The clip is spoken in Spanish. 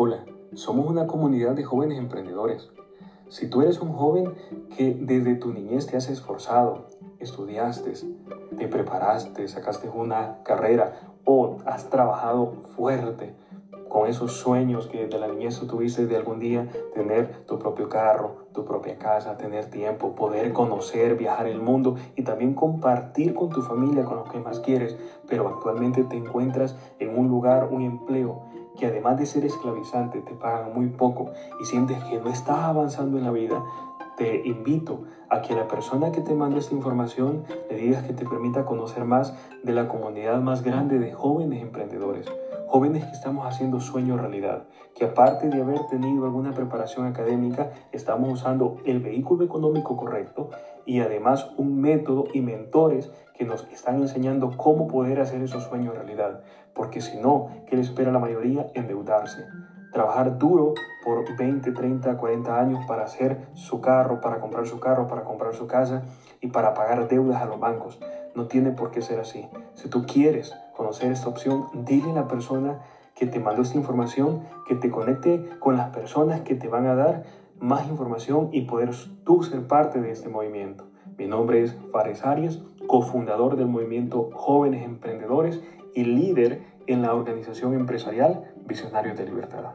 Hola, somos una comunidad de jóvenes emprendedores. Si tú eres un joven que desde tu niñez te has esforzado, estudiaste, te preparaste, sacaste una carrera o has trabajado fuerte con esos sueños que desde la niñez tuviste de algún día tener tu propio carro, tu propia casa, tener tiempo, poder conocer, viajar el mundo y también compartir con tu familia, con lo que más quieres, pero actualmente te encuentras en un lugar, un empleo que además de ser esclavizante te pagan muy poco y sientes que no estás avanzando en la vida, te invito a que la persona que te mande esta información le digas que te permita conocer más de la comunidad más grande de jóvenes emprendedores. Jóvenes que estamos haciendo sueño realidad, que aparte de haber tenido alguna preparación académica, estamos usando el vehículo económico correcto y además un método y mentores que nos están enseñando cómo poder hacer esos sueños realidad. Porque si no, ¿qué le espera a la mayoría? Endeudarse trabajar duro por 20, 30, 40 años para hacer su carro, para comprar su carro, para comprar su casa y para pagar deudas a los bancos. No tiene por qué ser así. Si tú quieres conocer esta opción, dile a la persona que te mandó esta información, que te conecte con las personas que te van a dar más información y poder tú ser parte de este movimiento. Mi nombre es Fares Arias, cofundador del movimiento Jóvenes Emprendedores y líder en la organización empresarial Visionarios de Libertad.